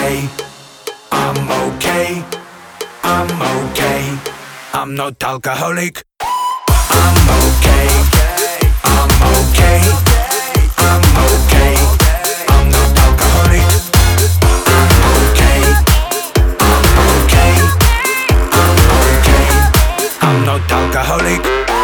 okay. I'm okay. I'm okay. I'm not alcoholic. I'm okay. I'm okay. I'm okay. I'm not alcoholic. I'm okay. I'm okay. I'm okay. I'm not alcoholic.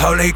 Holy